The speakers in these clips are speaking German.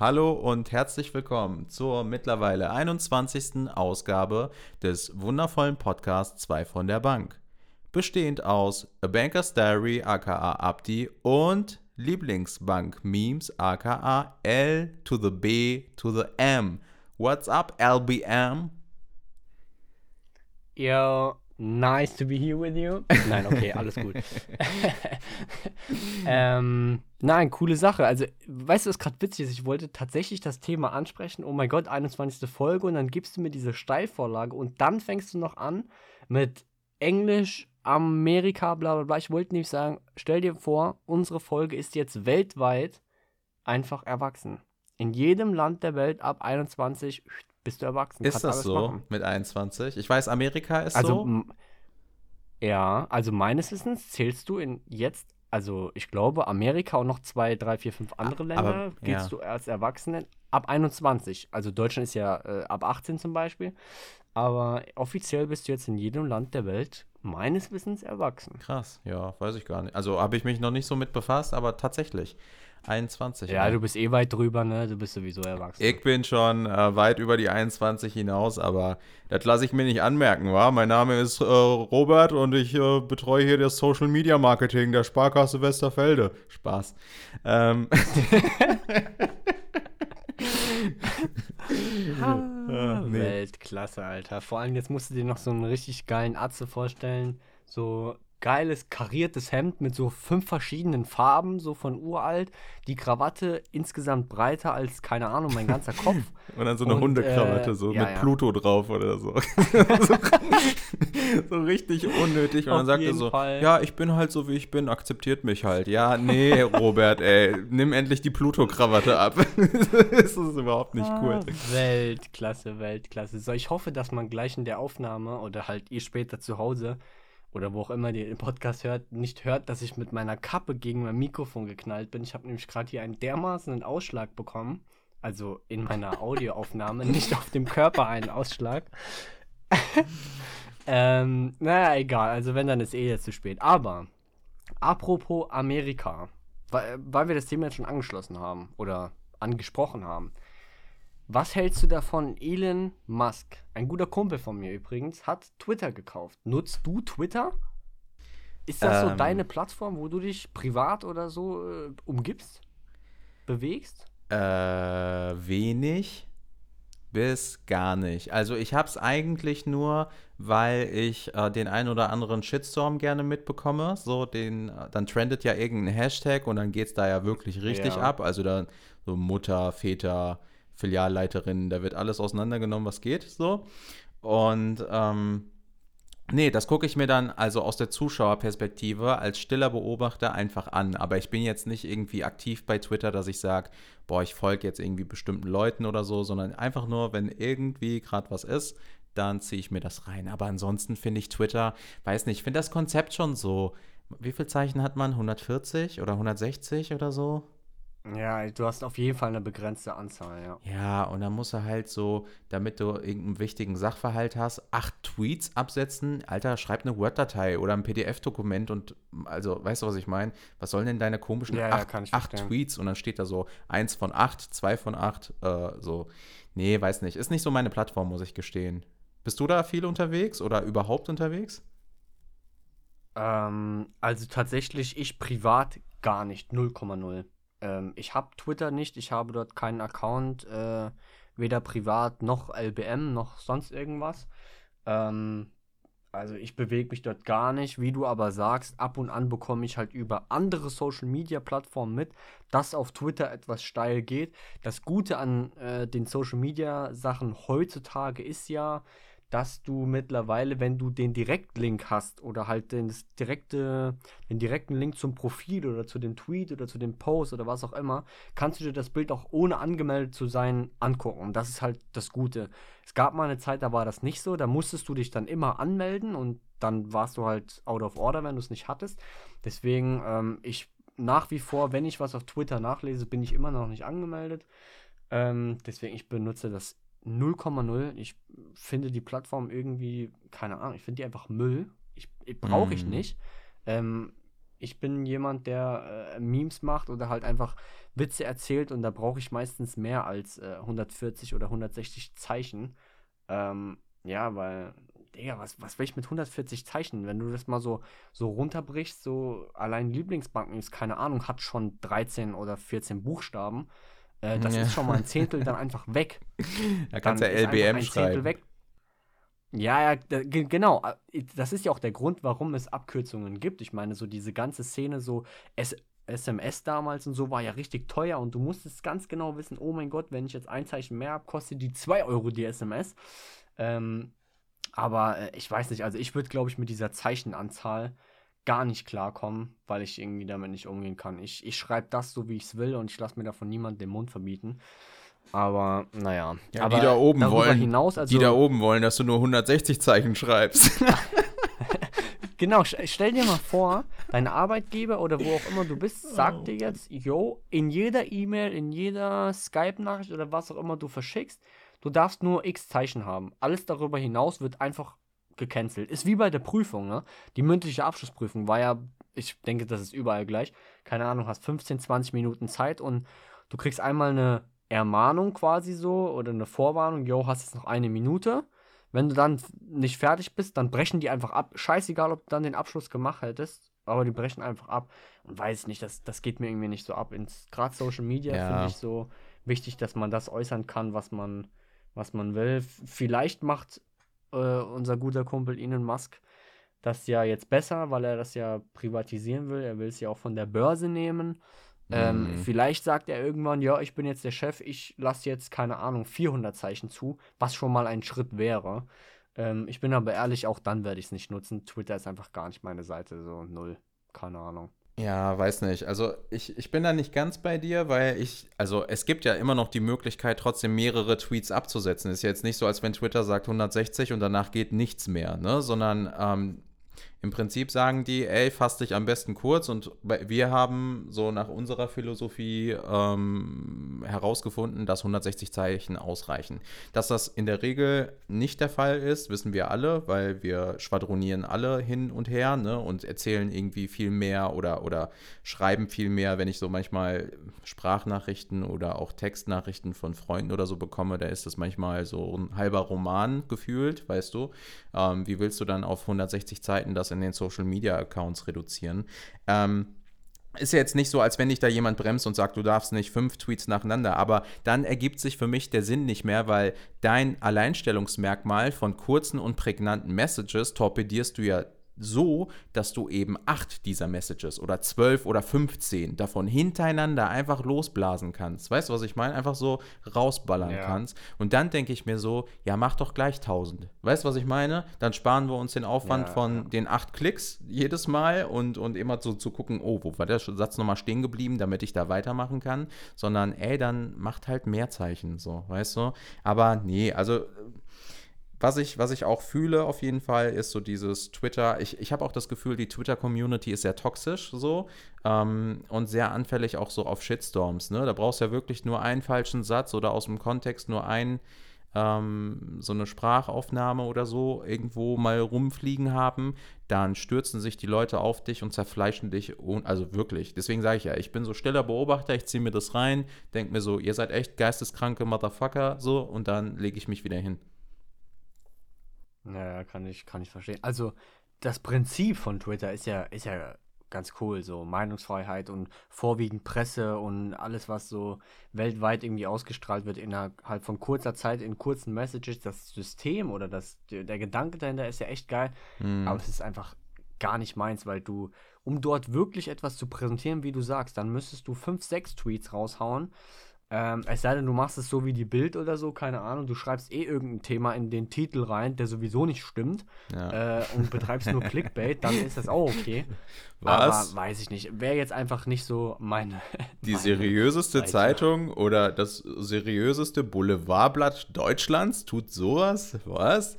Hallo und herzlich willkommen zur mittlerweile 21. Ausgabe des wundervollen Podcasts 2 von der Bank. Bestehend aus A Banker's Diary aka Abdi und Lieblingsbank-Memes aka L to the B to the M. What's up, LBM? Yo, nice to be here with you. Nein, okay, alles gut. ähm, nein, coole Sache. Also, weißt du, was gerade witzig ist? Ich wollte tatsächlich das Thema ansprechen. Oh mein Gott, 21. Folge und dann gibst du mir diese Steilvorlage und dann fängst du noch an mit Englisch, Amerika, bla bla bla. Ich wollte nämlich sagen, stell dir vor, unsere Folge ist jetzt weltweit einfach erwachsen. In jedem Land der Welt ab 21 bist du erwachsen. Ist das so machen. mit 21? Ich weiß, Amerika ist also, so. Ja, also meines Wissens zählst du in jetzt, also ich glaube, Amerika und noch zwei, drei, vier, fünf andere Länder Aber, gehst ja. du als Erwachsene ab 21. Also Deutschland ist ja äh, ab 18 zum Beispiel. Aber offiziell bist du jetzt in jedem Land der Welt meines Wissens erwachsen. Krass, ja, weiß ich gar nicht. Also habe ich mich noch nicht so mit befasst, aber tatsächlich. 21. Ja, ne? du bist eh weit drüber, ne? Du bist sowieso erwachsen. Ich bin schon äh, weit über die 21 hinaus, aber das lasse ich mir nicht anmerken, wa? Mein Name ist äh, Robert und ich äh, betreue hier das Social Media Marketing der Sparkasse Westerfelde. Spaß. Ähm. ah, nee. Weltklasse, Alter. Vor allem jetzt musst du dir noch so einen richtig geilen Atze vorstellen. So geiles kariertes Hemd mit so fünf verschiedenen Farben, so von uralt. Die Krawatte insgesamt breiter als, keine Ahnung, mein ganzer Kopf. Und dann so eine und, Hundekrawatte, äh, so ja, mit ja. Pluto drauf oder so. so. so. richtig unnötig. Und Auf dann sagt er so, Fall. ja, ich bin halt so, wie ich bin, akzeptiert mich halt. Ja, nee, Robert, ey, nimm endlich die Pluto-Krawatte ab. das ist überhaupt nicht cool. Ah, Weltklasse, Weltklasse. So, ich hoffe, dass man gleich in der Aufnahme oder halt ihr später zu Hause oder wo auch immer ihr den Podcast hört, nicht hört, dass ich mit meiner Kappe gegen mein Mikrofon geknallt bin. Ich habe nämlich gerade hier einen dermaßen Ausschlag bekommen. Also in meiner Audioaufnahme, nicht auf dem Körper einen Ausschlag. ähm, naja, egal. Also wenn, dann ist eh jetzt zu spät. Aber, apropos Amerika, weil, weil wir das Thema jetzt schon angeschlossen haben oder angesprochen haben. Was hältst du davon? Elon Musk, ein guter Kumpel von mir übrigens, hat Twitter gekauft. Nutzt du Twitter? Ist das ähm, so deine Plattform, wo du dich privat oder so äh, umgibst? Bewegst? Äh, wenig bis gar nicht. Also ich habe es eigentlich nur, weil ich äh, den einen oder anderen Shitstorm gerne mitbekomme. So den, dann trendet ja irgendein Hashtag und dann geht es da ja wirklich richtig ja. ab. Also dann so Mutter, Väter, Filialleiterin, da wird alles auseinandergenommen, was geht, so. Und ähm, nee, das gucke ich mir dann also aus der Zuschauerperspektive als stiller Beobachter einfach an. Aber ich bin jetzt nicht irgendwie aktiv bei Twitter, dass ich sage, boah, ich folge jetzt irgendwie bestimmten Leuten oder so, sondern einfach nur, wenn irgendwie gerade was ist, dann ziehe ich mir das rein. Aber ansonsten finde ich Twitter, weiß nicht, ich finde das Konzept schon so. Wie viele Zeichen hat man? 140 oder 160 oder so? Ja, du hast auf jeden Fall eine begrenzte Anzahl, ja. Ja, und dann musst du halt so, damit du irgendeinen wichtigen Sachverhalt hast, acht Tweets absetzen. Alter, schreib eine Word-Datei oder ein PDF-Dokument und, also, weißt du, was ich meine? Was sollen denn deine komischen ja, acht, ja, acht Tweets? Und dann steht da so eins von acht, zwei von acht, äh, so. Nee, weiß nicht. Ist nicht so meine Plattform, muss ich gestehen. Bist du da viel unterwegs oder überhaupt unterwegs? Ähm, also tatsächlich ich privat gar nicht, 0,0. Ähm, ich habe Twitter nicht, ich habe dort keinen Account, äh, weder privat noch LBM noch sonst irgendwas. Ähm, also ich bewege mich dort gar nicht. Wie du aber sagst, ab und an bekomme ich halt über andere Social-Media-Plattformen mit, dass auf Twitter etwas steil geht. Das Gute an äh, den Social-Media-Sachen heutzutage ist ja, dass du mittlerweile, wenn du den Direktlink hast oder halt den, direkte, den direkten Link zum Profil oder zu dem Tweet oder zu dem Post oder was auch immer, kannst du dir das Bild auch ohne angemeldet zu sein angucken. Und das ist halt das Gute. Es gab mal eine Zeit, da war das nicht so, da musstest du dich dann immer anmelden und dann warst du halt out of order, wenn du es nicht hattest. Deswegen, ähm, ich nach wie vor, wenn ich was auf Twitter nachlese, bin ich immer noch nicht angemeldet. Ähm, deswegen, ich benutze das 0,0. Ich finde die Plattform irgendwie, keine Ahnung, ich finde die einfach Müll. Ich, ich brauche ich mm. nicht. Ähm, Ich bin jemand, der äh, Memes macht oder halt einfach Witze erzählt und da brauche ich meistens mehr als äh, 140 oder 160 Zeichen. Ähm, ja, weil, Digga, was, was will ich mit 140 Zeichen? Wenn du das mal so, so runterbrichst, so allein Lieblingsbanken ist, keine Ahnung, hat schon 13 oder 14 Buchstaben. Äh, das ja. ist schon mal ein Zehntel dann einfach weg. Da kannst du ja LBM ein schreiben. Zehntel weg. Ja, ja, genau. Das ist ja auch der Grund, warum es Abkürzungen gibt. Ich meine, so diese ganze Szene, so S SMS damals und so war ja richtig teuer und du musstest ganz genau wissen, oh mein Gott, wenn ich jetzt ein Zeichen mehr habe, kostet die 2 Euro die SMS. Ähm, aber äh, ich weiß nicht, also ich würde, glaube ich, mit dieser Zeichenanzahl gar nicht klarkommen, weil ich irgendwie damit nicht umgehen kann. Ich, ich schreibe das so, wie ich es will und ich lasse mir davon niemanden den Mund verbieten. Aber naja. Ja, aber die da oben wollen, hinaus, also, die da oben wollen, dass du nur 160 Zeichen schreibst. Genau, stell dir mal vor, dein Arbeitgeber oder wo auch immer du bist, sagt oh. dir jetzt, yo, in jeder E-Mail, in jeder Skype-Nachricht oder was auch immer du verschickst, du darfst nur x Zeichen haben. Alles darüber hinaus wird einfach gecancelt. Ist wie bei der Prüfung, ne? Die mündliche Abschlussprüfung war ja, ich denke, das ist überall gleich. Keine Ahnung, hast 15, 20 Minuten Zeit und du kriegst einmal eine Ermahnung quasi so oder eine Vorwarnung, yo, hast jetzt noch eine Minute wenn du dann nicht fertig bist, dann brechen die einfach ab. Scheißegal, ob du dann den Abschluss gemacht hättest, aber die brechen einfach ab. Und weiß nicht, das, das geht mir irgendwie nicht so ab. Gerade Social Media ja. finde ich so wichtig, dass man das äußern kann, was man, was man will. Vielleicht macht äh, unser guter Kumpel Elon Musk das ja jetzt besser, weil er das ja privatisieren will. Er will es ja auch von der Börse nehmen. Ähm, mhm. vielleicht sagt er irgendwann, ja, ich bin jetzt der Chef, ich lasse jetzt, keine Ahnung, 400 Zeichen zu, was schon mal ein Schritt wäre. Ähm, ich bin aber ehrlich, auch dann werde ich es nicht nutzen. Twitter ist einfach gar nicht meine Seite, so null. Keine Ahnung. Ja, weiß nicht. Also ich, ich bin da nicht ganz bei dir, weil ich, also es gibt ja immer noch die Möglichkeit, trotzdem mehrere Tweets abzusetzen. Ist ja jetzt nicht so, als wenn Twitter sagt 160 und danach geht nichts mehr, ne? Sondern ähm, im Prinzip sagen die, ey, fass dich am besten kurz und wir haben so nach unserer Philosophie ähm, herausgefunden, dass 160 Zeichen ausreichen. Dass das in der Regel nicht der Fall ist, wissen wir alle, weil wir schwadronieren alle hin und her ne, und erzählen irgendwie viel mehr oder, oder schreiben viel mehr. Wenn ich so manchmal Sprachnachrichten oder auch Textnachrichten von Freunden oder so bekomme, da ist das manchmal so ein halber Roman gefühlt, weißt du. Ähm, wie willst du dann auf 160 Zeiten das in den Social Media Accounts reduzieren. Ähm, ist ja jetzt nicht so, als wenn dich da jemand bremst und sagt, du darfst nicht fünf Tweets nacheinander, aber dann ergibt sich für mich der Sinn nicht mehr, weil dein Alleinstellungsmerkmal von kurzen und prägnanten Messages torpedierst du ja so, dass du eben acht dieser Messages oder zwölf oder 15 davon hintereinander einfach losblasen kannst. Weißt du, was ich meine? Einfach so rausballern ja. kannst. Und dann denke ich mir so, ja, mach doch gleich tausend. Weißt du, was ich meine? Dann sparen wir uns den Aufwand ja, von ja. den acht Klicks jedes Mal und, und immer so zu gucken, oh, wo war der Satz nochmal stehen geblieben, damit ich da weitermachen kann. Sondern, ey, dann macht halt mehr Zeichen, so, weißt du? Aber nee, also was ich, was ich auch fühle auf jeden Fall, ist so dieses Twitter. Ich, ich habe auch das Gefühl, die Twitter-Community ist sehr toxisch so ähm, und sehr anfällig auch so auf Shitstorms. Ne? Da brauchst du ja wirklich nur einen falschen Satz oder aus dem Kontext nur ein, ähm, so eine Sprachaufnahme oder so irgendwo mal rumfliegen haben, dann stürzen sich die Leute auf dich und zerfleischen dich. Also wirklich. Deswegen sage ich ja, ich bin so stiller Beobachter, ich ziehe mir das rein, denke mir so, ihr seid echt geisteskranke Motherfucker, so, und dann lege ich mich wieder hin. Ja, kann ich, kann ich verstehen. Also, das Prinzip von Twitter ist ja, ist ja ganz cool, so Meinungsfreiheit und vorwiegend Presse und alles, was so weltweit irgendwie ausgestrahlt wird, innerhalb von kurzer Zeit in kurzen Messages. Das System oder das, der Gedanke dahinter ist ja echt geil, mhm. aber es ist einfach gar nicht meins, weil du, um dort wirklich etwas zu präsentieren, wie du sagst, dann müsstest du fünf, sechs Tweets raushauen ähm, es sei denn, du machst es so wie die Bild oder so, keine Ahnung, du schreibst eh irgendein Thema in den Titel rein, der sowieso nicht stimmt ja. äh, und betreibst nur Clickbait, dann ist das auch okay. Was? Aber weiß ich nicht. Wäre jetzt einfach nicht so meine. Die meine seriöseste Seite. Zeitung oder das seriöseste Boulevardblatt Deutschlands tut sowas? Was?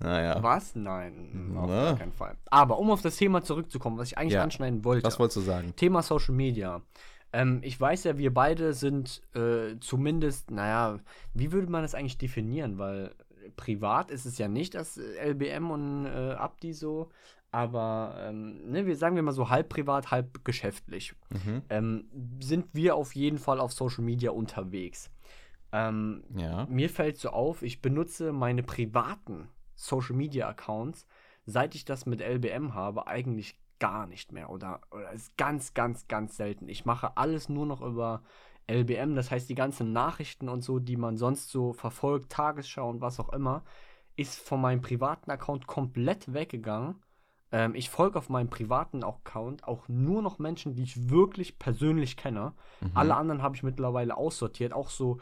Naja. Was? Nein, auf gar keinen Fall. Aber um auf das Thema zurückzukommen, was ich eigentlich ja. anschneiden wollte. Was wolltest du sagen? Thema Social Media. Ähm, ich weiß ja, wir beide sind äh, zumindest, naja, wie würde man das eigentlich definieren? Weil privat ist es ja nicht das LBM und äh, Abdi so, aber ähm, ne, wir sagen wir mal so halb privat, halb geschäftlich, Mhm. ähm, sind wir auf jeden Fall auf Social Media unterwegs. Ähm, Ja. mir fällt so auf, ich benutze meine privaten Social Media Accounts, seit ich das mit LBM habe, eigentlich gar nicht mehr oder, oder ist ganz, ganz, ganz selten. Ich mache alles nur noch über LBM, das heißt, die ganzen Nachrichten und so, die man sonst so verfolgt, Tagesschau und was auch immer, ist von meinem privaten Account komplett weggegangen. Ähm, ich folge auf meinem privaten Account auch nur noch Menschen, die ich wirklich persönlich kenne. Mhm. Alle anderen habe ich mittlerweile aussortiert. Auch so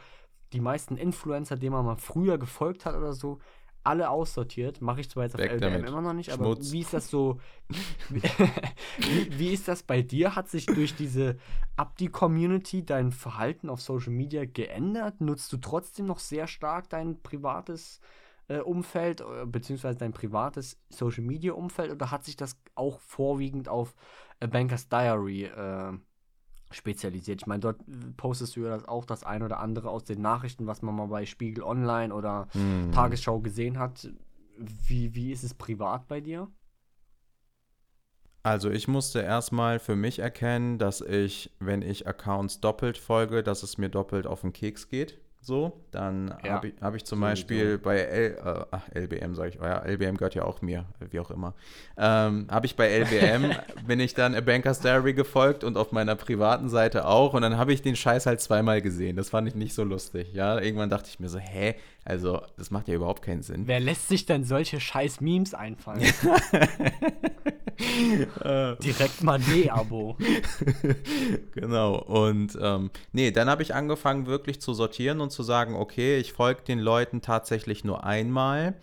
die meisten Influencer, denen man mal früher gefolgt hat oder so, alle aussortiert. Mache ich zwar jetzt auf Weg LBM damit. immer noch nicht, aber Schmutz. wie ist das so? wie, wie ist das bei dir? Hat sich durch diese Abdi-Community dein Verhalten auf Social Media geändert? Nutzt du trotzdem noch sehr stark dein privates äh, Umfeld, äh, beziehungsweise dein privates Social Media Umfeld, oder hat sich das auch vorwiegend auf A Banker's Diary äh, spezialisiert? Ich meine, dort äh, postest du ja das auch das ein oder andere aus den Nachrichten, was man mal bei Spiegel Online oder Mhm. Tagesschau gesehen hat. Wie, wie ist es privat bei dir? Also ich musste erstmal für mich erkennen, dass ich, wenn ich Accounts doppelt folge, dass es mir doppelt auf den Keks geht. So, dann Ja, habe ich, hab ich zum sowieso. Beispiel bei L, äh, ach, LBM, sage ich, oh ja, LBM gehört ja auch mir, wie auch immer. Ähm, habe ich bei LBM, bin ich dann A Banker's Diary gefolgt und auf meiner privaten Seite auch und dann habe ich den Scheiß halt zweimal gesehen. Das fand ich nicht so lustig, ja. Irgendwann dachte ich mir so, hä, also das macht ja überhaupt keinen Sinn. Wer lässt sich denn solche scheiß Memes einfallen? Direkt mal Nee-Abo. Genau. Und ähm, nee, dann habe ich angefangen, wirklich zu sortieren und zu sagen, okay, ich folge den Leuten tatsächlich nur einmal.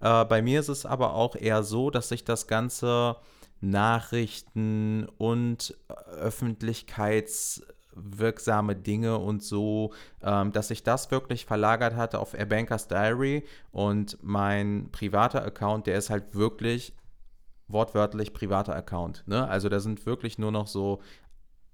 Äh, bei mir ist es aber auch eher so, dass sich das ganze Nachrichten und öffentlichkeitswirksame Dinge und so, ähm, dass sich das wirklich verlagert hatte auf A Banker's Diary und mein privater Account, der ist halt wirklich wortwörtlich privater Account. Ne? Also da sind wirklich nur noch so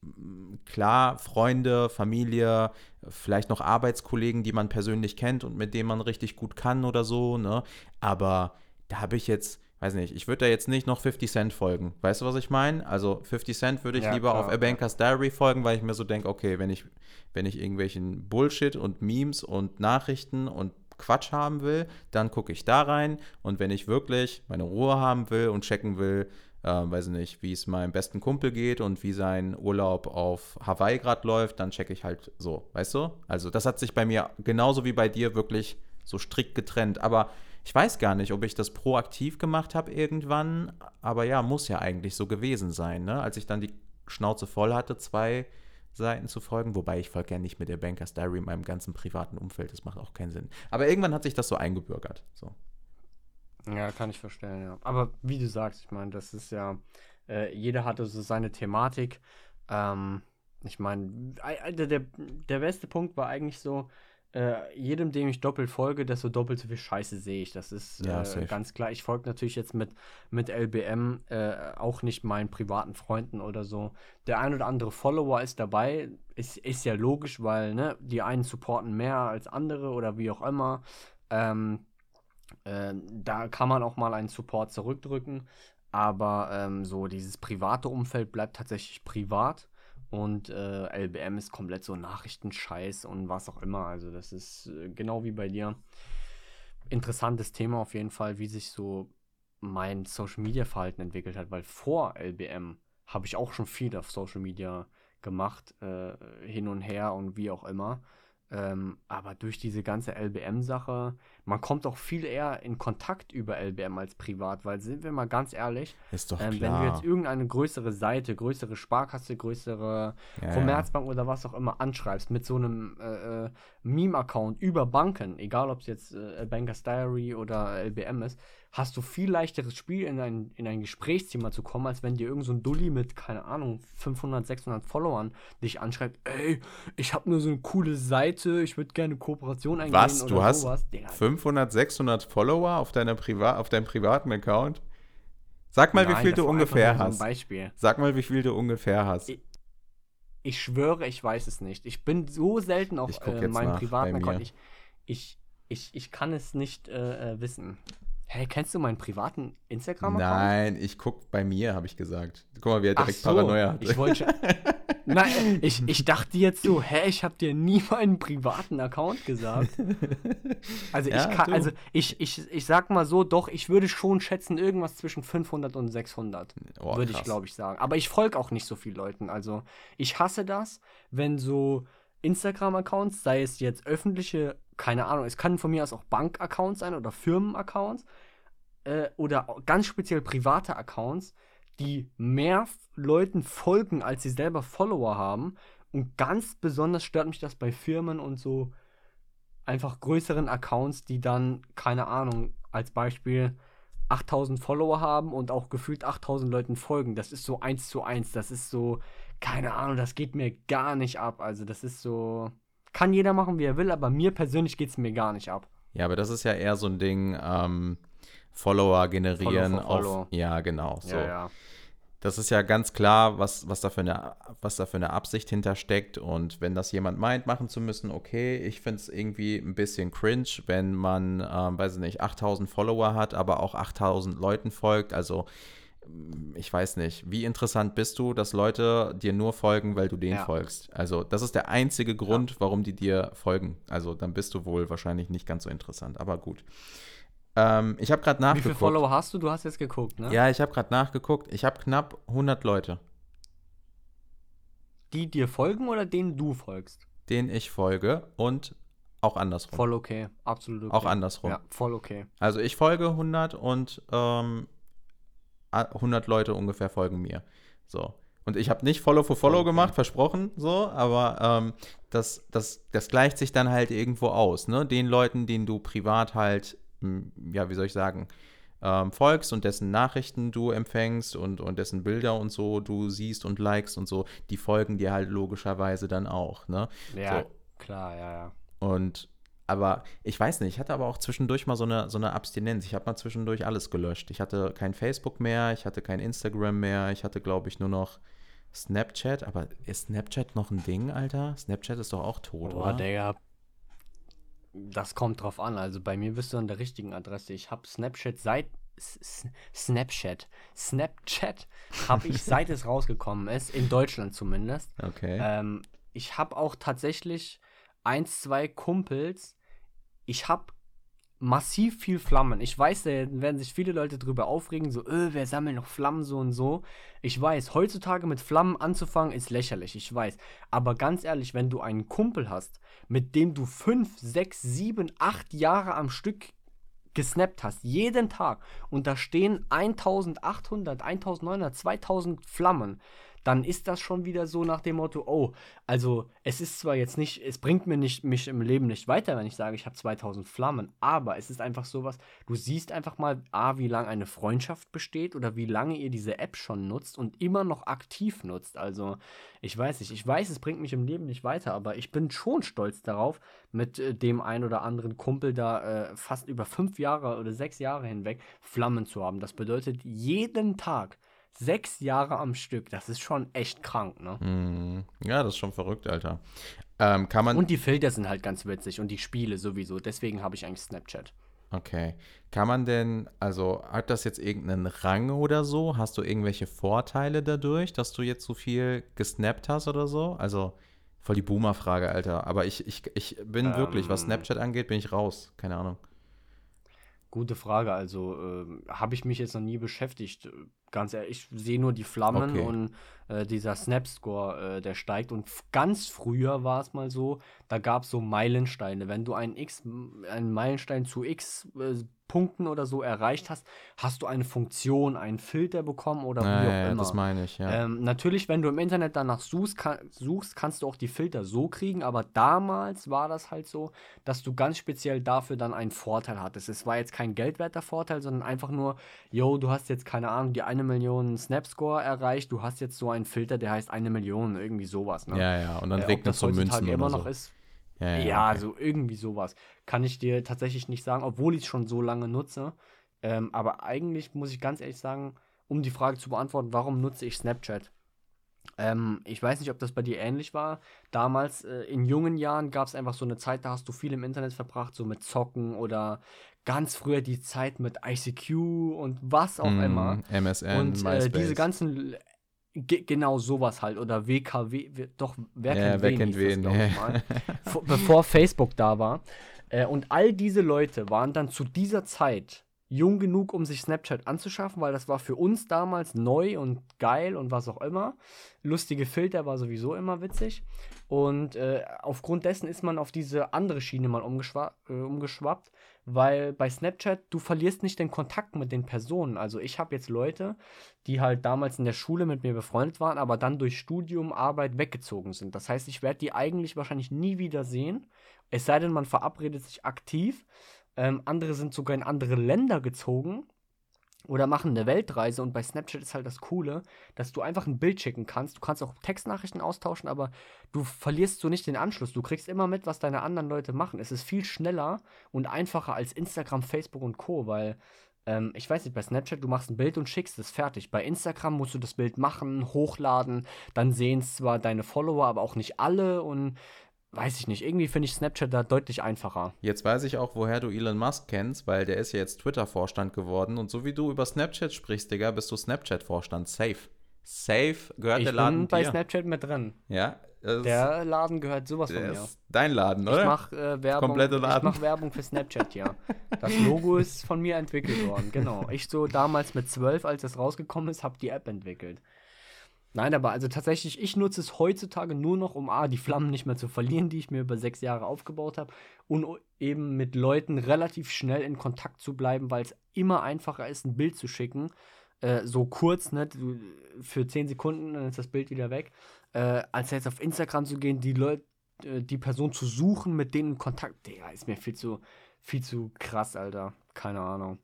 mm, klar Freunde, Familie, vielleicht noch Arbeitskollegen, die man persönlich kennt und mit denen man richtig gut kann oder so. Ne? Aber da habe ich jetzt, weiß nicht, ich würde da jetzt nicht noch 50 Cent folgen. Weißt du, was ich meine? Also 50 Cent würde ich Ja, lieber klar, auf A Banker's Diary folgen, weil ich mir so denke, okay, wenn ich, wenn ich irgendwelchen Bullshit und Memes und Nachrichten und Quatsch haben will, dann gucke ich da rein. Und wenn ich wirklich meine Ruhe haben will und checken will, äh, weiß ich nicht, wie es meinem besten Kumpel geht und wie sein Urlaub auf Hawaii gerade läuft, dann checke ich halt so, weißt du? Also das hat sich bei mir genauso wie bei dir wirklich so strikt getrennt. Aber ich weiß gar nicht, ob ich das proaktiv gemacht habe irgendwann. Aber ja, muss ja eigentlich so gewesen sein, ne? Als ich dann die Schnauze voll hatte, zwei Seiten zu folgen, wobei ich folge ja nicht mit der Bankers Diary in meinem ganzen privaten Umfeld, das macht auch keinen Sinn. Aber irgendwann hat sich das so eingebürgert. So. Ja, kann ich verstehen, ja. Aber wie du sagst, ich meine, das ist ja, äh, jeder hatte so seine Thematik. Ähm, ich meine, ei- der, der, der beste Punkt war eigentlich so, äh, jedem, dem ich doppelt folge, desto doppelt so viel Scheiße sehe ich. Das ist Ja, äh, ganz klar. Ich folge natürlich jetzt mit, mit LBM äh, auch nicht meinen privaten Freunden oder so. Der ein oder andere Follower ist dabei. Ist, ist ja logisch, weil ne, die einen supporten mehr als andere oder wie auch immer. Ähm, äh, da kann man auch mal einen Support zurückdrücken. Aber ähm, so dieses private Umfeld bleibt tatsächlich privat. Und äh, LBM ist komplett so Nachrichtenscheiß und was auch immer. Also das ist äh, genau wie bei dir. Interessantes Thema auf jeden Fall, wie sich so mein Social Media Verhalten entwickelt hat, weil vor LBM habe ich auch schon viel auf Social Media gemacht, äh, hin und her und wie auch immer. Ähm, aber durch diese ganze LBM-Sache, man kommt auch viel eher in Kontakt über LBM als privat, weil sind wir mal ganz ehrlich, Ist doch ähm, wenn du jetzt irgendeine größere Seite, größere Sparkasse, größere Ja, ja. Commerzbank oder was auch immer anschreibst mit so einem äh, äh, Meme-Account über Banken, egal ob es jetzt äh, Bankers Diary oder LBM ist, hast du viel leichteres Spiel in ein, in ein Gesprächsthema zu kommen, als wenn dir irgend so ein Dulli mit, keine Ahnung, 500, 600 Followern dich anschreibt, ey, ich habe nur so eine coole Seite, ich würde gerne Kooperation eingehen Was? oder Du hast sowas. Digga, 500, 600 Follower auf, deiner Priva auf deinem privaten Account? Sag mal, wie nein, viel das du ungefähr hast. Beispiel. Sag mal, wie viel du ungefähr hast. Ich- Ich schwöre, ich weiß es nicht. Ich bin so selten auf äh, meinem privaten. Account. Ich, ich, ich, ich kann es nicht äh, äh, wissen. Hä, kennst du meinen privaten Instagram-Account? Nein, ich guck bei mir, habe ich gesagt. Guck mal, wie er Ach direkt so, Paranoia hat. Ich wollte Nein, ich, ich dachte jetzt so, hä, ich habe dir nie meinen privaten Account gesagt. Also ich Ja, kann, du. also ich, ich, ich sag mal so, doch, ich würde schon schätzen, irgendwas zwischen 500 und 600, Oh, würde ich glaube ich sagen. Aber ich folge auch nicht so viel Leuten. Also ich hasse das, wenn so Instagram-Accounts, sei es jetzt öffentliche, keine Ahnung, es kann von mir aus auch Bank-Accounts sein oder Firmen-Accounts äh, oder ganz speziell private Accounts, die mehr Leuten folgen, als sie selber Follower haben. Und ganz besonders stört mich das bei Firmen und so einfach größeren Accounts, die dann, keine Ahnung, als Beispiel 8000 Follower haben und auch gefühlt 8000 Leuten folgen. Das ist so eins zu eins. Das ist so, keine Ahnung, das geht mir gar nicht ab. Also, das ist so. Kann jeder machen, wie er will, aber mir persönlich geht es mir gar nicht ab. Ja, aber das ist ja eher so ein Ding, ähm, Follower generieren Follow follow. auf. Ja, genau. So. Ja, ja. Das ist ja ganz klar, was, was, da für eine, was da für eine Absicht hintersteckt. Und wenn das jemand meint, machen zu müssen, okay, ich finde es irgendwie ein bisschen cringe, wenn man, ähm, weiß ich nicht, 8000 Follower hat, aber auch 8000 Leuten folgt. Also, mm, ich weiß nicht, wie interessant bist du, dass Leute dir nur folgen, weil du denen Ja. folgst? Also, das ist der einzige Grund, warum die dir folgen. Also, dann bist du wohl wahrscheinlich nicht ganz so interessant, aber gut. Ähm, ich habe gerade Wie nachgeguckt. viele Follower hast du? Du hast jetzt geguckt, ne? Ja, ich habe gerade nachgeguckt. Ich habe knapp 100 Leute, Die dir folgen oder denen du folgst? denen ich folge und auch andersrum. Voll okay, absolut okay. Auch andersrum. Ja, voll okay. Also ich folge 100 und ähm, a- 100 Leute ungefähr folgen mir. So. Und ich habe nicht Follow for Follow Okay. gemacht, versprochen, so, aber ähm, das, das, das gleicht sich dann halt irgendwo aus, ne? Den Leuten, denen du privat halt, ja, wie soll ich sagen, ähm, folgst und dessen Nachrichten du empfängst und, und dessen Bilder und so du siehst und likest und so, die folgen dir halt logischerweise dann auch, ne? Ja, So. klar, ja, ja. Und aber ich weiß nicht, ich hatte aber auch zwischendurch mal so eine, so eine Abstinenz. Ich habe mal zwischendurch alles gelöscht. Ich hatte kein Facebook mehr, ich hatte kein Instagram mehr, ich hatte, glaube ich, nur noch Snapchat. Aber ist Snapchat noch ein Ding, Alter? Snapchat ist doch auch tot, Boah, oder? Digga. Das kommt drauf an. Also bei mir bist du an der richtigen Adresse. Ich habe Snapchat seit. S Snapchat. Snapchat habe ich seit es rausgekommen ist, in Deutschland zumindest. Okay. Ähm, ich habe auch tatsächlich eins, zwei Kumpels. Ich habe massiv viel Flammen. Ich weiß, da werden sich viele Leute drüber aufregen, so, öh, wer sammelt noch Flammen so und so. Ich weiß, heutzutage mit Flammen anzufangen ist lächerlich, ich weiß. Aber ganz ehrlich, wenn du einen Kumpel hast, mit dem du fünf, sechs, sieben, acht Jahre am Stück gesnappt hast, jeden Tag, und da stehen 1800, 1900, 2000 Flammen, dann ist das schon wieder so nach dem Motto, oh, also es ist zwar jetzt nicht, es bringt mir nicht, mich im Leben nicht weiter, wenn ich sage, ich habe 2000 Flammen, aber es ist einfach sowas, du siehst einfach mal, A, wie lange eine Freundschaft besteht oder wie lange ihr diese App schon nutzt und immer noch aktiv nutzt. Also ich weiß nicht, ich weiß, es bringt mich im Leben nicht weiter, aber ich bin schon stolz darauf, mit äh, dem ein oder anderen Kumpel da äh, fast über fünf Jahre oder sechs Jahre hinweg Flammen zu haben. Das bedeutet jeden Tag sechs Jahre am Stück. Das ist schon echt krank, ne? Hm, ja, das ist schon verrückt, Alter. Ähm, kann man. Und die Filter sind halt ganz witzig und die Spiele sowieso. Deswegen habe ich eigentlich Snapchat. Okay. Kann man denn, also hat das jetzt irgendeinen Rang oder so? Hast du irgendwelche Vorteile dadurch, dass du jetzt so viel gesnappt hast oder so? Also voll die Boomer-Frage, Alter. Aber ich, ich, ich bin wirklich, was Ähm. Snapchat angeht, bin ich raus. Keine Ahnung. Gute Frage. Also ähm, habe ich mich jetzt noch nie beschäftigt. Ganz ehrlich, ich sehe nur die Flammen Okay. und äh, dieser Snap-Score, äh, der steigt. Und ganz früher war es mal so, da gab es so Meilensteine. Wenn du einen X, einen Meilenstein zu X äh, Punkten oder so erreicht hast, hast du eine Funktion, einen Filter bekommen oder wie Ja, auch ja, immer. das meine ich, ja. Ähm, natürlich, wenn du im Internet danach suchst, kann, suchst, kannst du auch die Filter so kriegen, aber damals war das halt so, dass du ganz speziell dafür dann einen Vorteil hattest. Es war jetzt kein geldwerter Vorteil, sondern einfach nur, yo, du hast jetzt, keine Ahnung, die eine Million Snap-Score erreicht, du hast jetzt so einen Filter, der heißt eine Million, irgendwie sowas. Ne? ja, ja. Und dann Äh, regnet das so Münzen immer oder noch so. ist, Ja, ja, ja, okay. so irgendwie sowas. Kann ich dir tatsächlich nicht sagen, obwohl ich es schon so lange nutze. Ähm, aber eigentlich muss ich ganz ehrlich sagen, um die Frage zu beantworten, warum nutze ich Snapchat? Ähm, ich weiß nicht, ob das bei dir ähnlich war. Damals, äh, in jungen Jahren, gab es einfach so eine Zeit, da hast du viel im Internet verbracht, so mit Zocken oder ganz früher die Zeit mit ICQ und was auch Mm, immer. MSN, Und äh, diese ganzen, ge genau sowas halt, oder WKW, doch, wer Ja, kennt wer wen, kennt das, wen, ich ja. bevor Facebook da war. Äh, und all diese Leute waren dann zu dieser Zeit jung genug, um sich Snapchat anzuschaffen, weil das war für uns damals neu und geil und was auch immer. Lustige Filter war sowieso immer witzig. Und äh, aufgrund dessen ist man auf diese andere Schiene mal umgeschwa äh, umgeschwappt, weil bei Snapchat du verlierst nicht den Kontakt mit den Personen. Also ich habe jetzt Leute, die halt damals in der Schule mit mir befreundet waren, aber dann durch Studium, Arbeit weggezogen sind. Das heißt, ich werde die eigentlich wahrscheinlich nie wieder sehen. Es sei denn, man verabredet sich aktiv. Ähm, andere sind sogar in andere Länder gezogen oder machen eine Weltreise. Und bei Snapchat ist halt das Coole, dass du einfach ein Bild schicken kannst. Du kannst auch Textnachrichten austauschen, aber du verlierst so nicht den Anschluss. Du kriegst immer mit, was deine anderen Leute machen. Es ist viel schneller und einfacher als Instagram, Facebook und Co., weil ähm, ich weiß nicht, bei Snapchat, du machst ein Bild und schickst es fertig. Bei Instagram musst du das Bild machen, hochladen, dann sehen es zwar deine Follower, aber auch nicht alle und weiß ich nicht. Irgendwie finde ich Snapchat da deutlich einfacher. Jetzt weiß ich auch, woher du Elon Musk kennst, weil der ist ja jetzt Twitter-Vorstand geworden. Und so wie du über Snapchat sprichst, Digga, bist du Snapchat-Vorstand. Safe. Safe gehört Ich der Laden bin bei dir. Snapchat mit drin. Ja, Der Laden gehört sowas von mir. dein Laden, Ich oder? mache äh, Werbung. Komplette Ich Laden. mache Werbung für Snapchat hier. Das Logo ist von mir entwickelt worden. Genau. Ich so damals mit 12, als das rausgekommen ist, habe die App entwickelt. Nein, aber also tatsächlich, ich nutze es heutzutage nur noch, um A, die Flammen nicht mehr zu verlieren, die ich mir über sechs Jahre aufgebaut habe, und eben mit Leuten relativ schnell in Kontakt zu bleiben, weil es immer einfacher ist, ein Bild zu schicken. Äh, so kurz, ne, für zehn Sekunden, dann ist das Bild wieder weg. Äh, als jetzt auf Instagram zu gehen, die Leute, äh, die Person zu suchen, mit denen Kontakt, Digga, ist mir viel zu, viel zu krass, Alter. Keine Ahnung.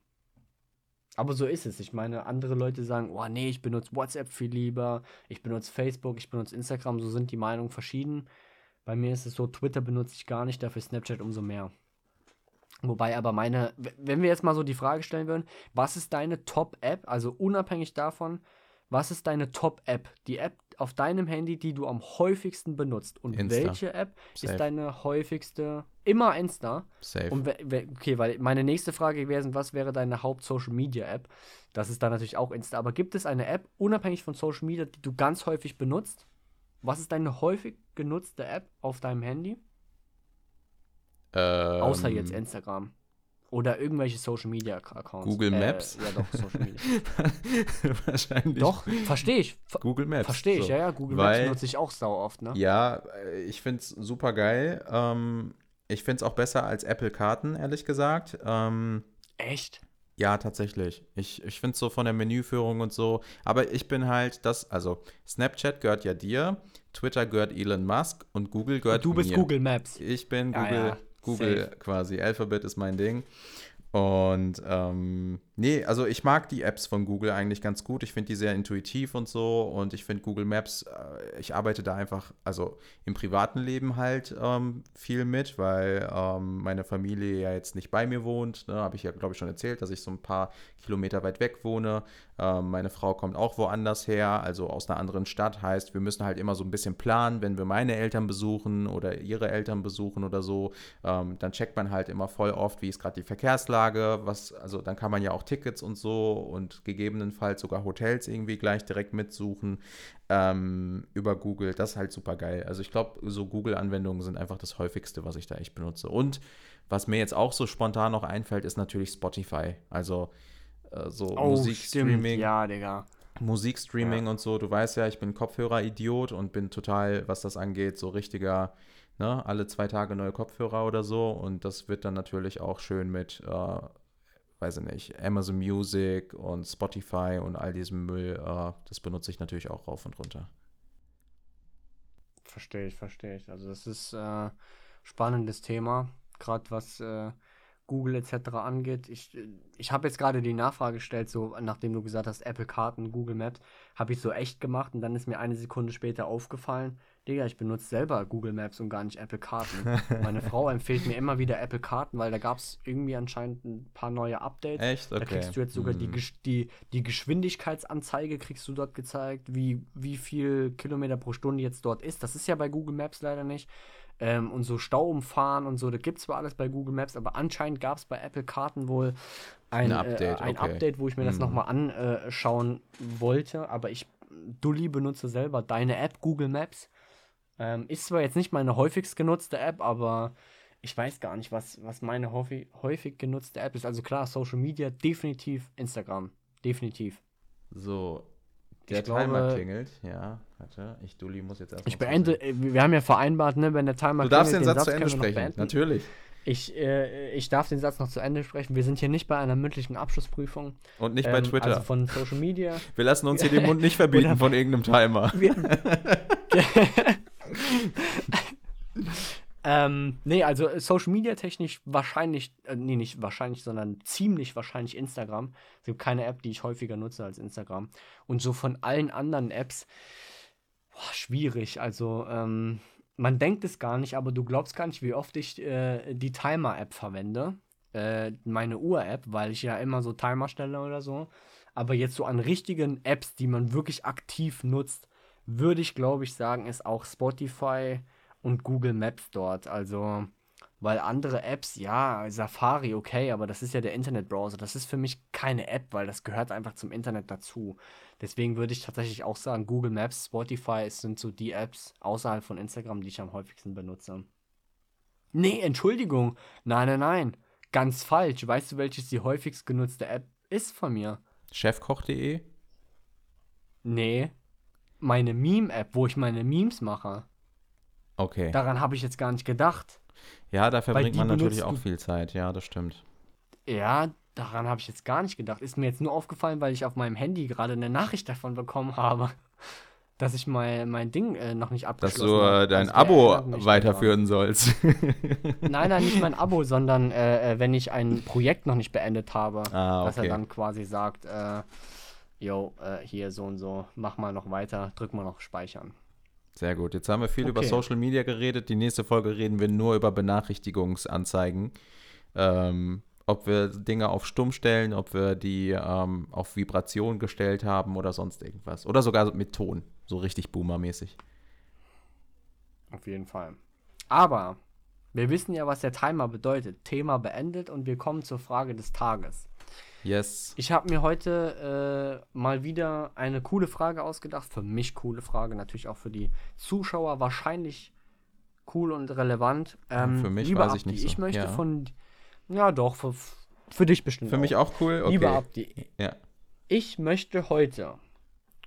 Aber so ist es. Ich meine, andere Leute sagen, oh nee, ich benutze WhatsApp viel lieber, ich benutze Facebook, ich benutze Instagram, so sind die Meinungen verschieden. Bei mir ist es so, Twitter benutze ich gar nicht, dafür Snapchat umso mehr. Wobei aber meine, wenn wir jetzt mal so die Frage stellen würden, was ist deine Top-App, also unabhängig davon, was ist deine Top-App, die App auf deinem Handy, die du am häufigsten benutzt? Und Insta. welche App Safe. ist deine häufigste? Immer Insta. Safe. Und okay, weil meine nächste Frage gewesen, was wäre deine Haupt-Social-Media-App? Das ist dann natürlich auch Insta. Aber gibt es eine App, unabhängig von Social Media, die du ganz häufig benutzt? Was ist deine häufig genutzte App auf deinem Handy? Ähm, Außer jetzt Instagram. Oder irgendwelche Social-Media-Accounts. Google Maps? Äh, ja, doch, Social Media. Wahrscheinlich. doch, verstehe ich. Ver Google Maps. verstehe ich, so. ja, ja. Google Weil- Maps nutze ich auch sau oft, ne? Ja, äh, ich finde es super geil. Ähm, ich finde es auch besser als Apple Karten, ehrlich gesagt. Ähm, Echt? ja, tatsächlich. Ich, ich finde es so von der Menüführung und so. Aber ich bin halt das, also Snapchat gehört ja dir, Twitter gehört Elon Musk und Google gehört Du bist mir. Google Maps. Ich bin Ja, Google, ja, Google safe. quasi. Alphabet ist mein Ding. Und ähm, nee, also ich mag die Apps von Google eigentlich ganz gut. Ich finde die sehr intuitiv und so. Und ich finde Google Maps, äh, ich arbeite da einfach, also im privaten Leben halt ähm, viel mit, weil ähm, meine Familie ja jetzt nicht bei mir wohnt. Ne? Habe ich ja, glaube ich, schon erzählt, dass ich so ein paar Kilometer weit weg wohne. Ähm, meine Frau kommt auch woanders her, also aus einer anderen Stadt. Heißt, wir müssen halt immer so ein bisschen planen, wenn wir meine Eltern besuchen oder ihre Eltern besuchen oder so. Ähm, dann checkt man halt immer voll oft, wie ist gerade die Verkehrslage, was, also dann kann man ja auch Tickets und so und gegebenenfalls sogar Hotels irgendwie gleich direkt mitsuchen ähm, über Google. Das ist halt super geil. Also ich glaube, so Google-Anwendungen sind einfach das häufigste, was ich da echt benutze. Und was mir jetzt auch so spontan noch einfällt, ist natürlich Spotify. Also äh, so Oh, Musikstreaming. stimmt. Ja, Digga. Musikstreaming und so. Du weißt ja, ich bin Kopfhörer-Idiot und bin total, was das angeht, so richtiger, ne, alle zwei Tage neue Kopfhörer oder so. Und das wird dann natürlich auch schön mit, äh, weiß ich nicht, Amazon Music und Spotify und all diesem Müll. Äh, das benutze ich natürlich auch rauf und runter. Verstehe ich, verstehe ich. Also das ist äh, spannendes Thema, gerade was äh, Google etc. angeht. Ich, ich habe jetzt gerade die Nachfrage gestellt, so nachdem du gesagt hast, Apple Karten, Google Maps, habe ich so echt gemacht und dann ist mir eine Sekunde später aufgefallen, Digga, ich benutze selber Google Maps und gar nicht Apple Karten. Meine Frau empfiehlt mir immer wieder Apple Karten, weil da gab es irgendwie anscheinend ein paar neue Updates. Echt? Okay. Da kriegst du jetzt sogar die, Hm. Gesch- die, die Geschwindigkeitsanzeige kriegst du dort gezeigt, wie, wie viel Kilometer pro Stunde jetzt dort ist. Das ist ja bei Google Maps leider nicht. Ähm, und so Stau umfahren und so, das gibt zwar alles bei Google Maps, aber anscheinend gab es bei Apple Karten wohl ein Ein Update, äh, ein okay. Update wo ich mir das Hm. nochmal anschauen wollte. Aber ich, Dulli, benutze selber deine App, Google Maps. Ähm, ist zwar jetzt nicht meine häufigst genutzte App, aber ich weiß gar nicht, was, was meine häufig, häufig genutzte App ist. Also klar, Social Media, definitiv Instagram. Definitiv. So, der Ich glaube- Timer klingelt. Ja, warte. Ich, Dulli, muss jetzt erstmal. Ich beende, äh, wir haben ja vereinbart, ne, wenn der Timer Du darfst den klingelt, Satz zu Ende sprechen. Natürlich. Ich, äh, ich darf den Satz noch zu Ende sprechen. Wir sind hier nicht bei einer mündlichen Abschlussprüfung. Und nicht bei Ähm, Twitter. Also von Social Media. Wir lassen uns hier den Mund nicht verbieten von irgendeinem Timer. Wir, ähm, nee, also äh, Social Media technisch wahrscheinlich, äh, nee, nicht wahrscheinlich, sondern ziemlich wahrscheinlich Instagram. Es gibt keine App, die ich häufiger nutze als Instagram. Und so von allen anderen Apps, boah, schwierig. Also, ähm, man denkt es gar nicht, aber du glaubst gar nicht, wie oft ich äh, die Timer-App verwende. Äh, meine Uhr-App, weil ich ja immer so Timer stelle oder so. Aber jetzt so an richtigen Apps, die man wirklich aktiv nutzt, würde ich, glaube ich, sagen, ist auch Spotify und Google Maps dort. Also, weil andere Apps, ja, Safari, okay, aber das ist ja der Internetbrowser. Das ist für mich keine App, weil das gehört einfach zum Internet dazu. Deswegen würde ich tatsächlich auch sagen, Google Maps, Spotify sind so die Apps außerhalb von Instagram, die ich am häufigsten benutze. Nee, Entschuldigung. Nein, nein, nein. Ganz falsch. Weißt du, welches die häufigst genutzte App ist von mir? Chefkoch.de? Nee. Meine Meme-App, wo ich meine Memes mache. Okay. Daran habe ich jetzt gar nicht gedacht. ja, da verbringt man natürlich auch du- viel Zeit. Ja, das stimmt. Ja, daran habe ich jetzt gar nicht gedacht. Ist mir jetzt nur aufgefallen, weil ich auf meinem Handy gerade eine Nachricht davon bekommen habe, dass ich mein, mein Ding äh, noch nicht Dass abgeschlossen du habe. äh, dein Also Abo weiterführen sollst. Nein, nein, nicht mein Abo, sondern äh, äh, wenn ich ein Projekt noch nicht beendet habe, ah, dass er okay. dann quasi sagt, yo, äh, hier so und so, mach mal noch weiter, drück mal noch speichern. Sehr gut. Jetzt haben wir viel über Okay. Social Media geredet. Die nächste Folge reden wir nur über Benachrichtigungsanzeigen. Ähm, ob wir Dinge auf Stumm stellen, ob wir die ähm, auf Vibration gestellt haben oder sonst irgendwas. Oder sogar mit Ton. So richtig boomermäßig. Auf jeden Fall. Aber wir wissen ja, was der Timer bedeutet. Thema beendet und wir kommen zur Frage des Tages. Yes. Ich habe mir heute äh, mal wieder eine coole Frage ausgedacht. Für mich coole Frage, natürlich auch für die Zuschauer wahrscheinlich cool und relevant. Ähm, für mich weiß ich Abdi, nicht so. Ich möchte Ja. von. Ja, doch, für, für dich bestimmt. Für mich auch cool. Okay. Lieber Abdi, Ja. ich möchte heute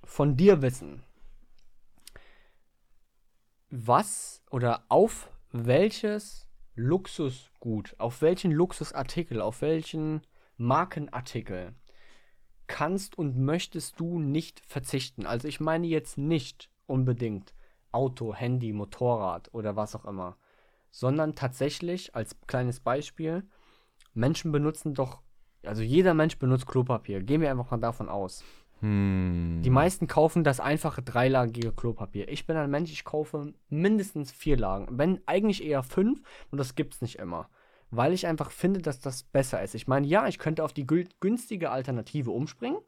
von dir wissen, was oder auf welches Luxusgut, auf welchen Luxusartikel, auf welchen Markenartikel kannst und möchtest du nicht verzichten? Also ich meine jetzt nicht unbedingt Auto, Handy, Motorrad oder was auch immer, sondern tatsächlich als kleines Beispiel, Menschen benutzen doch, also jeder Mensch benutzt Klopapier. Gehen wir einfach mal davon aus. Hm. Die meisten kaufen das einfache dreilagige Klopapier. Ich bin ein Mensch, ich kaufe mindestens vier Lagen. Wenn eigentlich eher fünf und das gibt's nicht immer. Weil ich einfach finde, dass das besser ist. Ich meine, ja, ich könnte auf die günstige Alternative umspringen,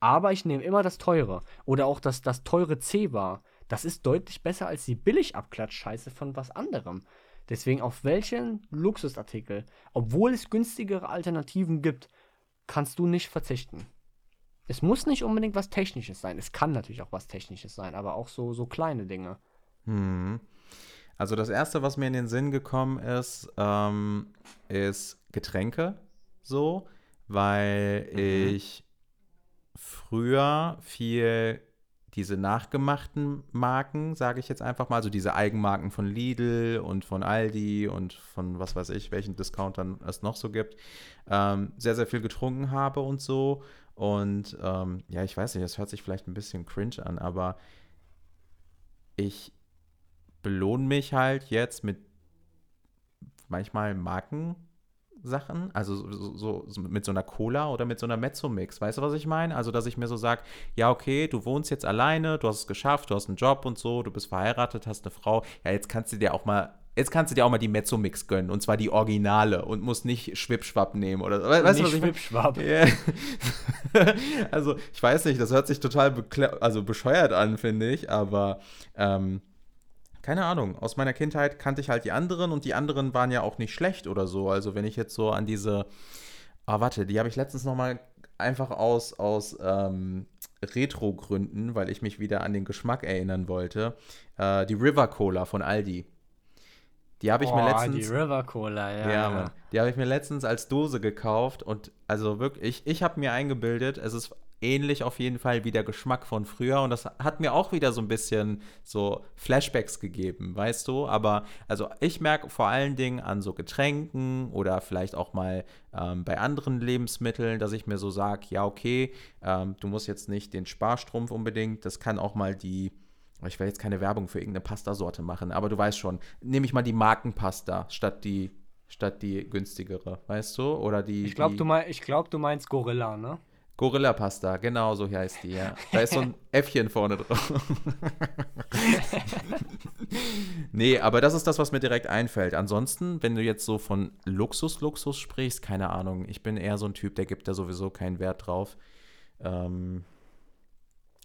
aber ich nehme immer das teure. Oder auch das, das teure C-Bar. Das ist deutlich besser als die Billig-Abklatsch-Scheiße von was anderem. Deswegen auf welchen Luxusartikel, obwohl es günstigere Alternativen gibt, kannst du nicht verzichten. Es muss nicht unbedingt was Technisches sein. Es kann natürlich auch was Technisches sein, aber auch so, so kleine Dinge. Hm. Also das erste, was mir in den Sinn gekommen ist, ähm, ist Getränke. So, weil Mhm. ich früher viel diese nachgemachten Marken, sage ich jetzt einfach mal, also diese Eigenmarken von Lidl und von Aldi und von was weiß ich, welchen Discountern es noch so gibt, ähm, sehr, sehr viel getrunken habe und so. Und ähm, ja, ich weiß nicht, das hört sich vielleicht ein bisschen cringe an, aber ich belohne mich halt jetzt mit manchmal Marken Sachen, also so, so, so, mit so einer Cola oder mit so einer Mezzo-Mix. Weißt du, was ich meine? Also, dass ich mir so sage, ja, okay, du wohnst jetzt alleine, du hast es geschafft, du hast einen Job und so, du bist verheiratet, hast eine Frau. Ja, jetzt kannst du dir auch mal Jetzt kannst du dir auch mal die Mezzo-Mix gönnen und zwar die Originale und musst nicht Schwippschwapp nehmen oder so. Weißt nicht du, was Schwippschwapp. Yeah. also, ich weiß nicht, das hört sich total also bescheuert an, finde ich, aber ähm, keine Ahnung, aus meiner Kindheit kannte ich halt die anderen und die anderen waren ja auch nicht schlecht oder so. Also wenn ich jetzt so an diese, ah warte, die habe ich letztens noch mal einfach aus, aus ähm, Retro-Gründen, weil ich mich wieder an den Geschmack erinnern wollte, äh, die River Cola von Aldi. Die habe ich oh, mir letztens. Die River Cola, ja. Ja, Mann. Die habe ich mir letztens als Dose gekauft und also wirklich, ich, ich habe mir eingebildet, es ist ähnlich auf jeden Fall wie der Geschmack von früher und das hat mir auch wieder so ein bisschen so Flashbacks gegeben, weißt du? Aber also ich merke vor allen Dingen an so Getränken oder vielleicht auch mal ähm, bei anderen Lebensmitteln, dass ich mir so sage, ja okay, ähm, du musst jetzt nicht den Sparstrumpf unbedingt, das kann auch mal die ich will jetzt keine Werbung für irgendeine Pastasorte machen, aber du weißt schon, nehme ich mal die Markenpasta statt die statt die günstigere, weißt du? Oder die. Ich glaube, du, mein, glaub, du meinst Gorilla, ne? Gorilla Pasta, genau so heißt die, ja. Da ist so ein Äffchen vorne drauf. nee, aber das ist das, was mir direkt einfällt. Ansonsten, wenn du jetzt so von Luxus, Luxus sprichst, keine Ahnung. Ich bin eher so ein Typ, der gibt da sowieso keinen Wert drauf. Ähm,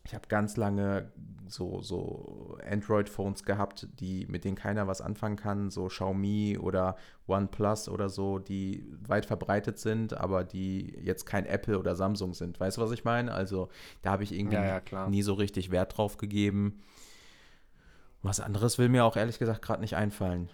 ich habe ganz lange so, so Android-Phones gehabt, die, mit denen keiner was anfangen kann, so Xiaomi oder OnePlus oder so, die weit verbreitet sind, aber die jetzt kein Apple oder Samsung sind. Weißt du, was ich meine? Also da habe ich irgendwie ja, ja, nie so richtig Wert drauf gegeben. Was anderes will mir auch ehrlich gesagt gerade nicht einfallen.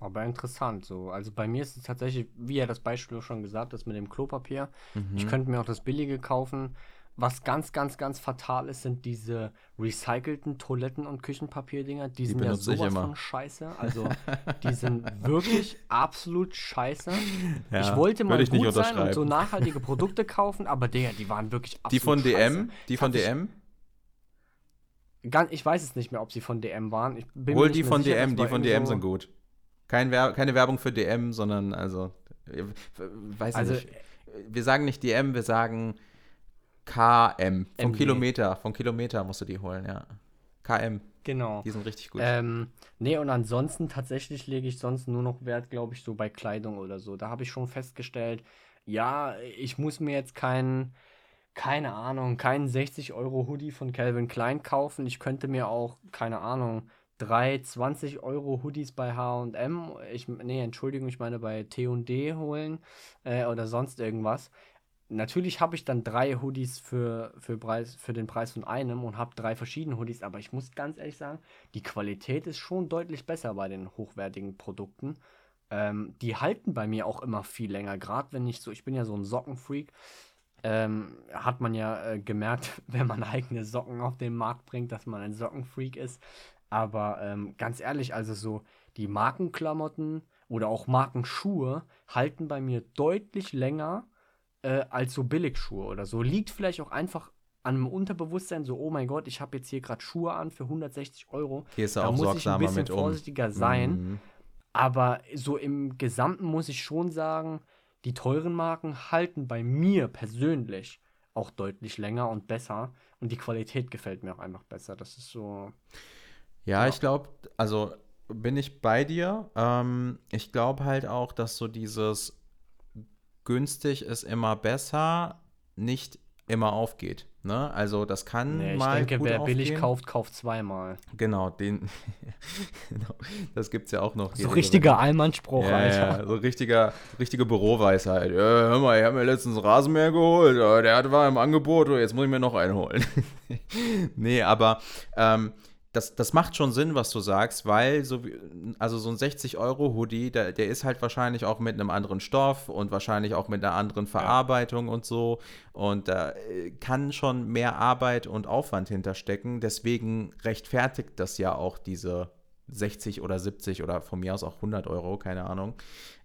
Aber interessant so. Also bei mir ist es tatsächlich, wie er das Beispiel schon gesagt hat, mit dem Klopapier. Mhm. Ich könnte mir auch das billige kaufen. Was ganz, ganz, ganz fatal ist, sind diese recycelten Toiletten- und Küchenpapierdinger. Die, die sind ja sowas von scheiße. Also, die sind wirklich absolut scheiße. Ja, ich wollte mal ich gut sein und so nachhaltige Produkte kaufen, aber Digga, die waren wirklich absolut Die von scheiße. DM? Die von DM? ich weiß es nicht mehr, ob sie von DM waren. Hol die von sicher, DM, die von DM so sind gut. Kein Wer keine Werbung für DM, sondern also, weiß also, nicht. Wir sagen nicht DM, wir sagen KM. Vom MG. Kilometer. Vom Kilometer musst du die holen, ja. KM. Genau. Die sind richtig gut. Ähm, nee, und ansonsten tatsächlich lege ich sonst nur noch Wert, glaube ich, so bei Kleidung oder so. Da habe ich schon festgestellt, ja, ich muss mir jetzt keinen, keine Ahnung, keinen 60 Euro Hoodie von Calvin Klein kaufen. Ich könnte mir auch, keine Ahnung, drei 20 Euro Hoodies bei H&M, ich, nee, Entschuldigung, ich meine bei T&D holen äh, oder sonst irgendwas natürlich habe ich dann drei Hoodies für, für, Preis, für den Preis von einem und habe drei verschiedene Hoodies, aber ich muss ganz ehrlich sagen, die Qualität ist schon deutlich besser bei den hochwertigen Produkten. Ähm, die halten bei mir auch immer viel länger, gerade wenn ich so, ich bin ja so ein Sockenfreak, ähm, hat man ja äh, gemerkt, wenn man eigene Socken auf den Markt bringt, dass man ein Sockenfreak ist. Aber ähm, ganz ehrlich, also so die Markenklamotten oder auch Markenschuhe halten bei mir deutlich länger äh, als so Billigschuhe oder so. Liegt vielleicht auch einfach an einem Unterbewusstsein so, oh mein Gott, ich habe jetzt hier gerade Schuhe an für 160 Euro. Hier ist da auch muss ich ein bisschen vorsichtiger um. sein. Mhm. Aber so im Gesamten muss ich schon sagen, die teuren Marken halten bei mir persönlich auch deutlich länger und besser. Und die Qualität gefällt mir auch einfach besser. Das ist so. Ja, ja. ich glaube, also bin ich bei dir. Ähm, ich glaube halt auch, dass so dieses günstig ist immer besser, nicht immer aufgeht. Ne? Also das kann nee, ich mal. Ich denke, wer aufgehen. billig kauft, kauft zweimal. Genau, den. genau, das gibt es ja auch noch. So richtiger Allmannspruch, ja, Alter. Ja, so richtiger, richtige Büroweisheit. Ja, hör mal, ich habe mir letztens Rasenmäher geholt, der war im Angebot, jetzt muss ich mir noch einen holen. nee, aber ähm, das, das macht schon Sinn, was du sagst, weil so, also so ein 60-Euro-Hoodie, der, der ist halt wahrscheinlich auch mit einem anderen Stoff und wahrscheinlich auch mit einer anderen Verarbeitung ja. und so. Und da äh, kann schon mehr Arbeit und Aufwand hinterstecken. Deswegen rechtfertigt das ja auch diese 60 oder 70 oder von mir aus auch 100 Euro, keine Ahnung.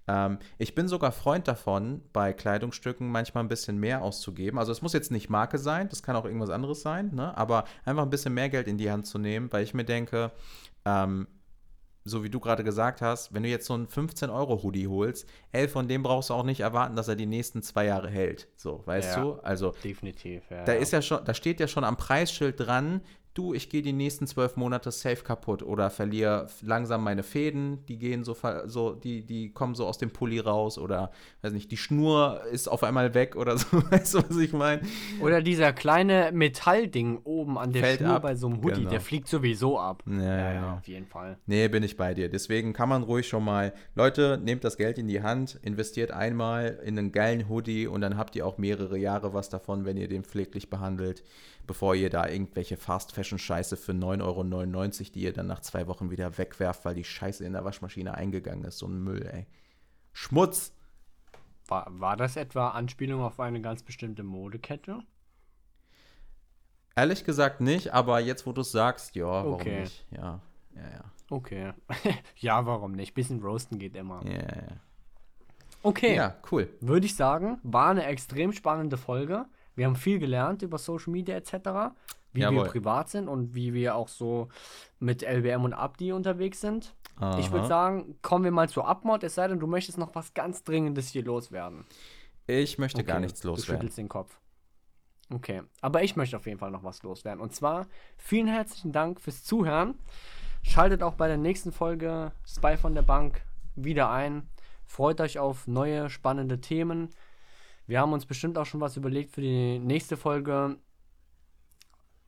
Ähm, ich bin sogar Freund davon, bei Kleidungsstücken manchmal ein bisschen mehr auszugeben. Also es muss jetzt nicht Marke sein, das kann auch irgendwas anderes sein, ne? aber einfach ein bisschen mehr Geld in die Hand zu nehmen, weil ich mir denke, ähm, so wie du gerade gesagt hast, wenn du jetzt so einen 15-Euro-Hoodie holst, elf von dem brauchst du auch nicht erwarten, dass er die nächsten zwei Jahre hält. So, weißt Ja. du? Also, Definitiv, ja. da ist ja schon, da steht ja schon am Preisschild dran, du, ich gehe die nächsten zwölf Monate safe kaputt oder verliere langsam meine Fäden, die gehen so, so die, die kommen so aus dem Pulli raus oder, weiß nicht, die Schnur ist auf einmal weg oder so, weißt du, was ich meine? Oder dieser kleine Metallding oben an der Fällt Schnur ab. bei so einem Hoodie, Genau. der fliegt sowieso ab. Ja, ja. auf jeden Fall. Nee, bin ich bei dir. Deswegen kann man ruhig schon mal, Leute, nehmt das Geld in die Hand, investiert einmal in einen geilen Hoodie und dann habt ihr auch mehrere Jahre was davon, wenn ihr den pfleglich behandelt, bevor ihr da irgendwelche Fast-Fashion-Scheiße für 9,99 Euro, die ihr dann nach zwei Wochen wieder wegwerft, weil die Scheiße in der Waschmaschine eingegangen ist. So ein Müll, ey. Schmutz! War, war das etwa Anspielung auf eine ganz bestimmte Modekette? Ehrlich gesagt nicht, aber jetzt, wo du es sagst, ja, warum Okay. nicht? Ja, ja, ja. Okay. ja, warum nicht? Bisschen roasten geht immer. Ja, ja. Okay. ja, cool. Würde ich sagen, war eine extrem spannende Folge. Wir haben viel gelernt über Social Media etc., wie Jawohl. wir privat sind und wie wir auch so mit LBM und Abdi unterwegs sind. Ich würde Aha. sagen, kommen wir mal zur Abmod, es sei denn, du möchtest noch was ganz Dringendes hier loswerden. Ich möchte gar Okay, nichts Du loswerden. schüttelst den Kopf. Okay, aber ich möchte auf jeden Fall noch was loswerden. Und zwar vielen herzlichen Dank fürs Zuhören. Schaltet auch bei der nächsten Folge Spy von der Bank wieder ein. Freut euch auf neue spannende Themen. Wir haben uns bestimmt auch schon was überlegt für die nächste Folge.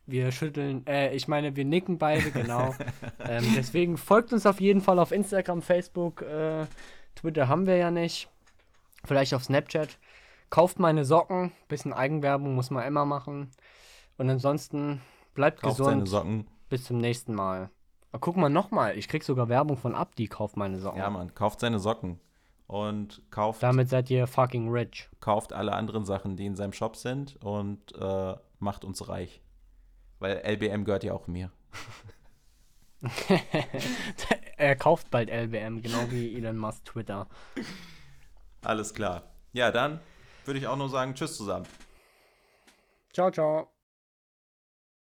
Wir schütteln, äh, ich meine, wir nicken beide, genau. ähm, deswegen folgt uns auf jeden Fall auf Instagram, Facebook, äh, Twitter haben wir ja nicht. Vielleicht auf Snapchat. Kauft meine Socken. Bisschen Eigenwerbung muss man immer machen. Und ansonsten bleibt Kauft seine gesund. Socken. Bis zum nächsten Mal. Ah, guck mal nochmal. Ich krieg sogar Werbung von Abdi. Kauft meine Socken. Ja, Mann, kauft seine Socken. Und kauft, Damit seid ihr fucking rich. kauft alle anderen Sachen, die in seinem Shop sind und äh, macht uns reich. Weil LBM gehört ja auch mir. er kauft bald LBM, genau wie Elon Musk Twitter. Alles klar. Ja, dann würde ich auch nur sagen, tschüss zusammen. Ciao, ciao.